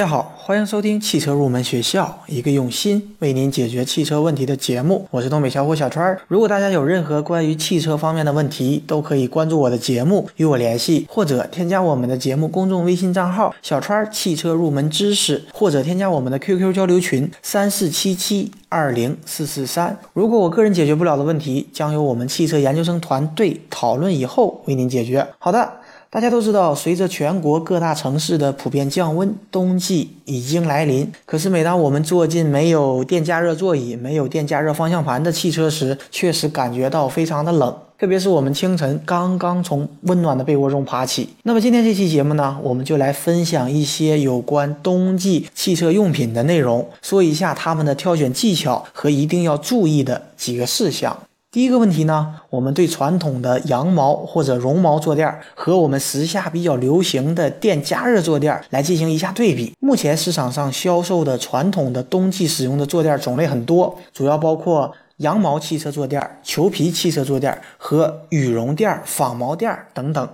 大家好，欢迎收听汽车入门学校，一个用心为您解决汽车问题的节目。我是东北小伙小川儿。如果大家有任何关于汽车方面的问题，都可以关注我的节目与我联系，或者添加我们的节目公众微信账号“小川汽车入门知识”，或者添加我们的 QQ 交流群三四七七二零四四三。如果我个人解决不了的问题，将由我们汽车研究生团队讨论以后为您解决。好的。大家都知道，随着全国各大城市的普遍降温，冬季已已经来临。可是，每当我们坐进没有电加热座椅、没有电加热方向盘的汽车时，确实感觉到非常的冷。特别是我们清晨刚刚从温暖的被窝中爬起。那么，今天这期节目呢，我们就来分享一些有关冬季汽车用品的内容，说一下他们的挑选技巧和一定要注意的几个事项。第一个问题呢，我们对传统的羊毛或者绒毛坐垫和我们时下比较流行的电加热坐垫来进行一下对比。目前市场上销售的传统的冬季使用的坐垫种类很多，主要包括羊毛汽车坐垫、裘皮汽车坐垫和羽绒垫、仿毛垫等等。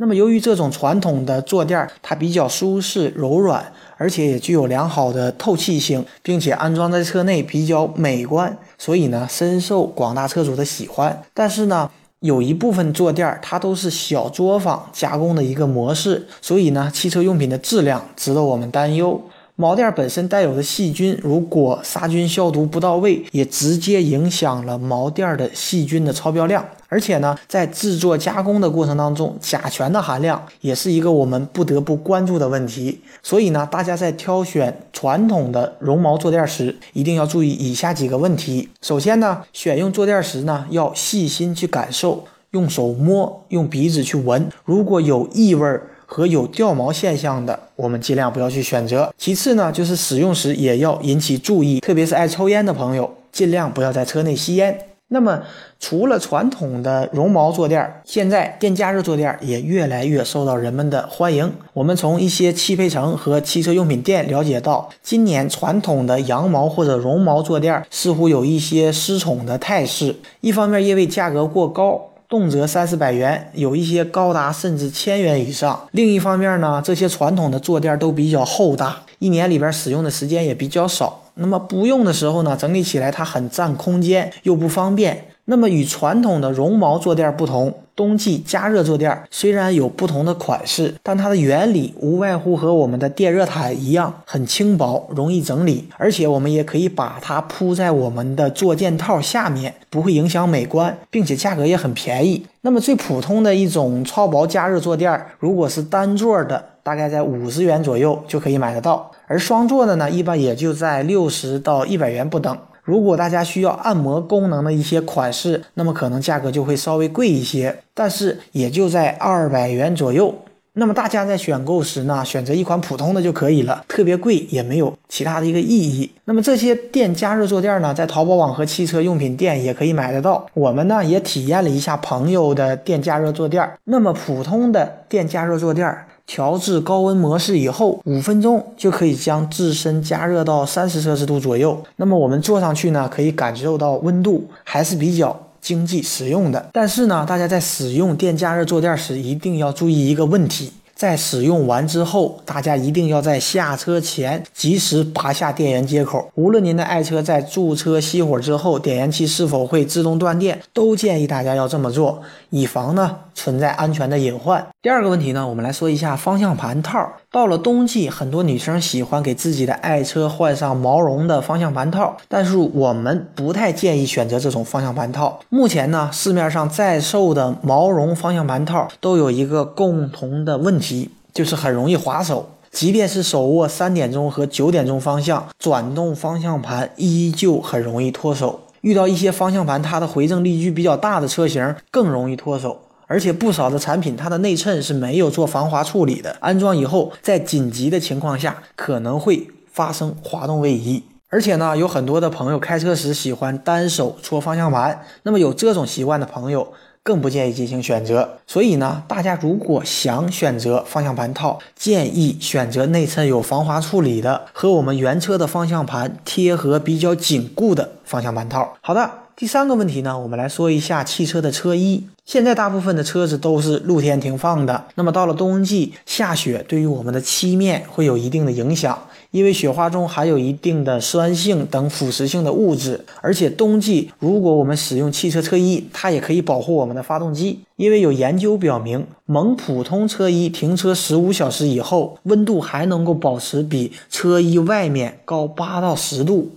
那么，由于这种传统的坐垫儿它比较舒适柔软，而且也具有良好的透气性，并且安装在车内比较美观，所以呢，深受广大车主的喜欢。但是呢，有一部分坐垫儿它都是小作坊加工的一个模式，所以呢，汽车用品的质量值得我们担忧。毛垫本身带有的细菌，如果杀菌消毒不到位，也直接影响了毛垫的细菌的超标量。而且呢，在制作加工的过程当中，甲醛的含量也是一个我们不得不关注的问题。所以呢，大家在挑选传统的绒毛坐垫时，一定要注意以下几个问题。首先呢，选用坐垫时呢，要细心去感受，用手摸，用鼻子去闻，如果有异味儿。和有掉毛现象的，我们尽量不要去选择。其次呢，就是使用时也要引起注意，特别是爱抽烟的朋友，尽量不要在车内吸烟。那么，除了传统的绒毛坐垫，现在电加热坐垫也越来越受到人们的欢迎。我们从一些汽配城和汽车用品店了解到，今年传统的羊毛或者绒毛坐垫似乎有一些失宠的态势。一方面，因为价格过高。动辄三四百元，有一些高达甚至千元以上。另一方面呢，这些传统的坐垫都比较厚大，一年里边使用的时间也比较少。那么不用的时候呢，整理起来它很占空间，又不方便。那么与传统的绒毛坐垫不同，冬季加热坐垫虽然有不同的款式，但它的原理无外乎和我们的电热毯一样，很轻薄，容易整理，而且我们也可以把它铺在我们的坐垫套下面，不会影响美观，并且价格也很便宜。那么最普通的一种超薄加热坐垫，如果是单座的，大概在五十元左右就可以买得到，而双座的呢，一般也就在六十到一百元不等。如果大家需要按摩功能的一些款式，那么可能价格就会稍微贵一些，但是也就在二百元左右。那么大家在选购时呢，选择一款普通的就可以了，特别贵也没有其他的一个意义。那么这些电加热坐垫呢，在淘宝网和汽车用品店也可以买得到。我们呢也体验了一下朋友的电加热坐垫，那么普通的电加热坐垫。调至高温模式以后，五分钟就可以将自身加热到三十摄氏度左右。那么我们坐上去呢，可以感受到温度还是比较经济实用的。但是呢，大家在使用电加热坐垫时，一定要注意一个问题。在使用完之后，大家一定要在下车前及时拔下电源接口。无论您的爱车在驻车熄火之后，点烟器是否会自动断电，都建议大家要这么做，以防呢存在安全的隐患。第二个问题呢，我们来说一下方向盘套。到了冬季，很多女生喜欢给自己的爱车换上毛绒的方向盘套，但是我们不太建议选择这种方向盘套。目前呢，市面上在售的毛绒方向盘套都有一个共同的问题，就是很容易滑手。即便是手握三点钟和九点钟方向，转动方向盘依旧很容易脱手。遇到一些方向盘它的回正力矩比较大的车型，更容易脱手。而且不少的产品，它的内衬是没有做防滑处理的，安装以后，在紧急的情况下，可能会发生滑动位移。而且呢，有很多的朋友开车时喜欢单手搓方向盘，那么有这种习惯的朋友，更不建议进行选择。所以呢，大家如果想选择方向盘套，建议选择内衬有防滑处理的，和我们原车的方向盘贴合比较紧固的方向盘套。好的。第三个问题呢，我们来说一下汽车的车衣。现在大部分的车子都是露天停放的，那么到了冬季下雪，对于我们的漆面会有一定的影响，因为雪花中含有一定的酸性等腐蚀性的物质。而且冬季如果我们使用汽车车衣，它也可以保护我们的发动机，因为有研究表明，蒙普通车衣停车十五小时以后，温度还能够保持比车衣外面高八到十度。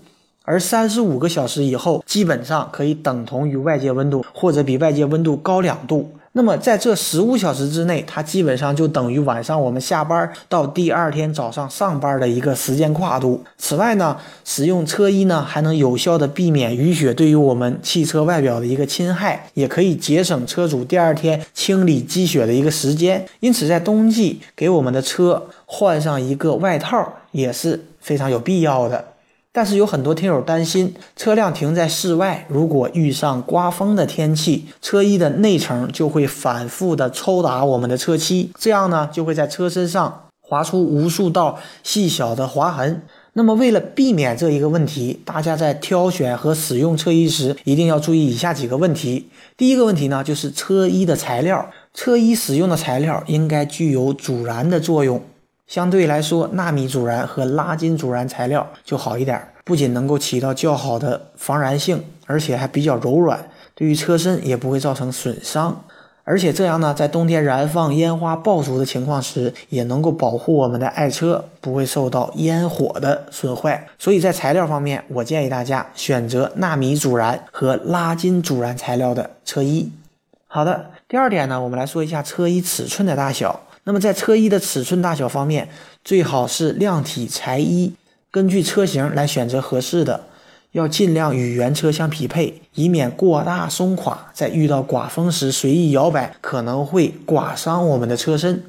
而三十五个小时以后，基本上可以等同于外界温度，或者比外界温度高两度。那么在这十五小时之内，它基本上就等于晚上我们下班到第二天早上上班的一个时间跨度。此外呢，使用车衣呢，还能有效的避免雨雪对于我们汽车外表的一个侵害，也可以节省车主第二天清理积雪的一个时间。因此，在冬季给我们的车换上一个外套也是非常有必要的。但是有很多听友担心，车辆停在室外，如果遇上刮风的天气，车衣的内层就会反复的抽打我们的车漆，这样呢就会在车身上划出无数道细小的划痕。那么为了避免这一个问题，大家在挑选和使用车衣时，一定要注意以下几个问题。第一个问题呢，就是车衣的材料，车衣使用的材料应该具有阻燃的作用。相对来说，纳米阻燃和拉金阻燃材料就好一点，不仅能够起到较好的防燃性，而且还比较柔软，对于车身也不会造成损伤。而且这样呢，在冬天燃放烟花爆竹的情况时，也能够保护我们的爱车不会受到烟火的损坏。所以在材料方面，我建议大家选择纳米阻燃和拉金阻燃材料的车衣。好的，第二点呢，我们来说一下车衣尺寸的大小。那么在车衣的尺寸大小方面，最好是量体裁衣，根据车型来选择合适的，要尽量与原车相匹配，以免过大松垮，在遇到刮风时随意摇摆，可能会刮伤我们的车身。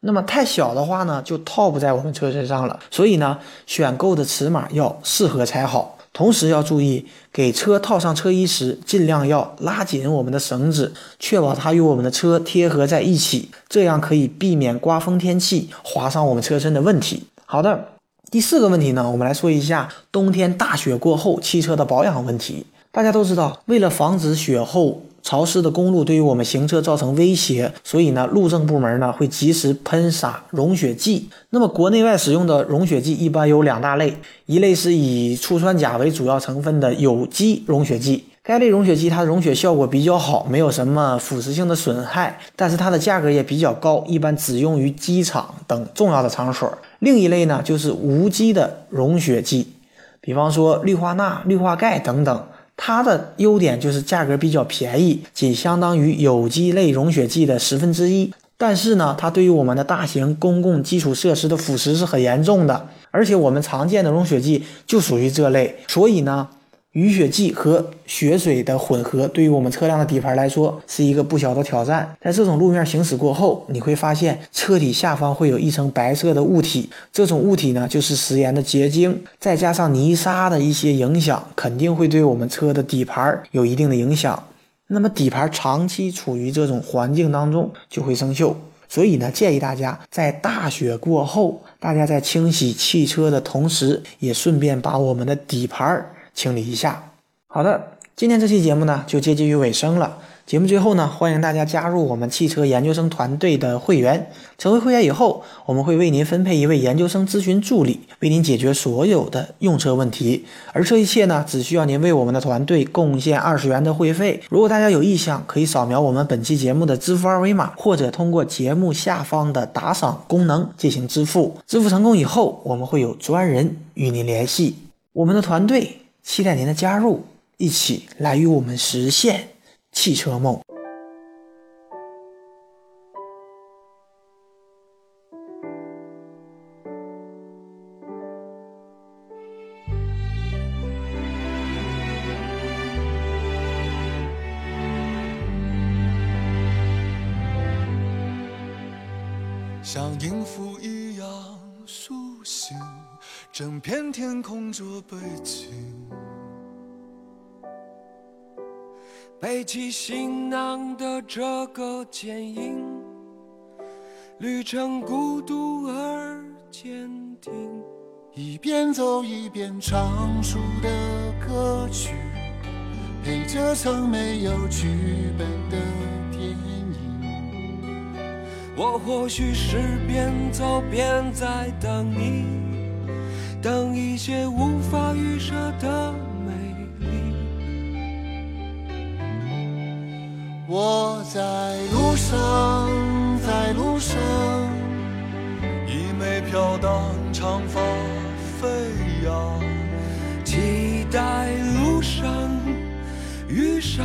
那么太小的话呢，就套不在我们车身上了。所以呢，选购的尺码要适合才好。同时要注意，给车套上车衣时，尽量要拉紧我们的绳子，确保它与我们的车贴合在一起，这样可以避免刮风天气划伤我们车身的问题。好的，第四个问题呢，我们来说一下冬天大雪过后汽车的保养问题。大家都知道，为了防止雪后潮湿的公路对于我们行车造成威胁，所以呢，路政部门呢会及时喷洒融雪剂。那么国内外使用的融雪剂一般有两大类，一类是以醋酸钾为主要成分的有机融雪剂，该类融雪剂它的融雪效果比较好，没有什么腐蚀性的损害，但是它的价格也比较高，一般只用于机场等重要的场所。另一类呢就是无机的融雪剂，比方说氯化钠、氯化钙等等。它的优点就是价格比较便宜，仅相当于有机类溶血剂的十分之一。但是呢，它对于我们的大型公共基础设施的腐蚀是很严重的，而且我们常见的溶血剂就属于这类，所以呢。雨雪剂和雪水的混合，对于我们车辆的底盘来说是一个不小的挑战。在这种路面行驶过后，你会发现车体下方会有一层白色的物体，这种物体呢就是食盐的结晶，再加上泥沙的一些影响，肯定会对我们车的底盘有一定的影响。那么底盘长期处于这种环境当中就会生锈，所以呢，建议大家在大雪过后，大家在清洗汽车的同时，也顺便把我们的底盘。清理一下。好的，今天这期节目呢就接近于尾声了。节目最后呢，欢迎大家加入我们汽车研究生团队的会员。成为会员以后，我们会为您分配一位研究生咨询助理，为您解决所有的用车问题。而这一切呢，只需要您为我们的团队贡献二十元的会费。如果大家有意向，可以扫描我们本期节目的支付二维码，或者通过节目下方的打赏功能进行支付。支付成功以后，我们会有专人与您联系。我们的团队。期待您的加入，一起来与我们实现汽车梦。像音符一样苏醒，整片天空做背景，背起行囊的这个剪影，旅程孤独而坚定，一边走一边唱熟的歌曲，陪着曾没有剧本的电影，我或许是边走边在等你。等一些无法预设的美丽。我在路上在路上衣袂飘荡长发飞扬期待路上遇上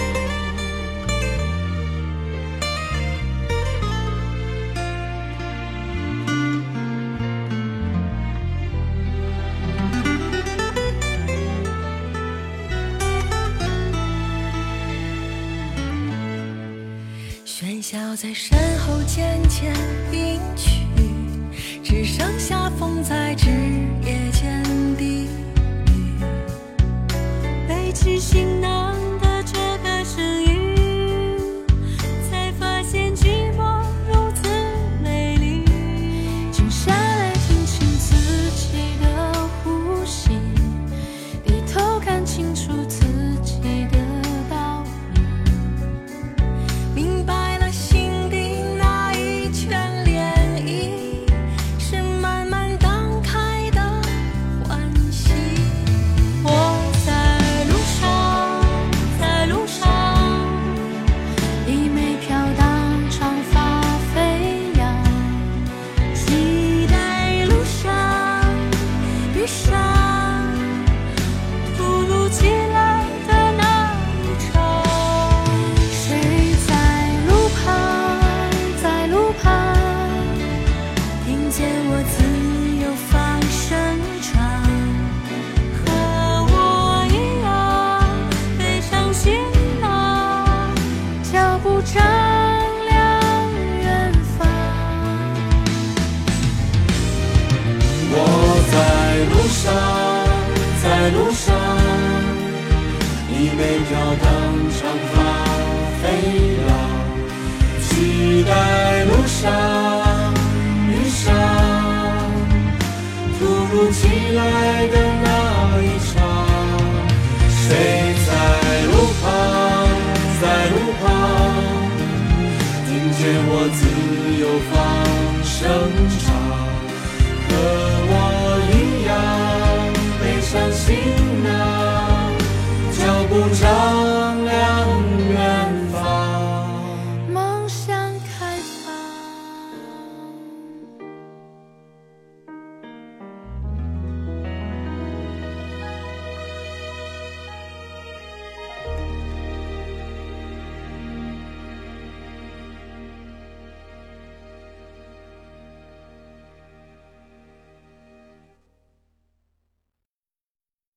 我在身后渐渐隐去只剩下风在枝叶间低语背起行生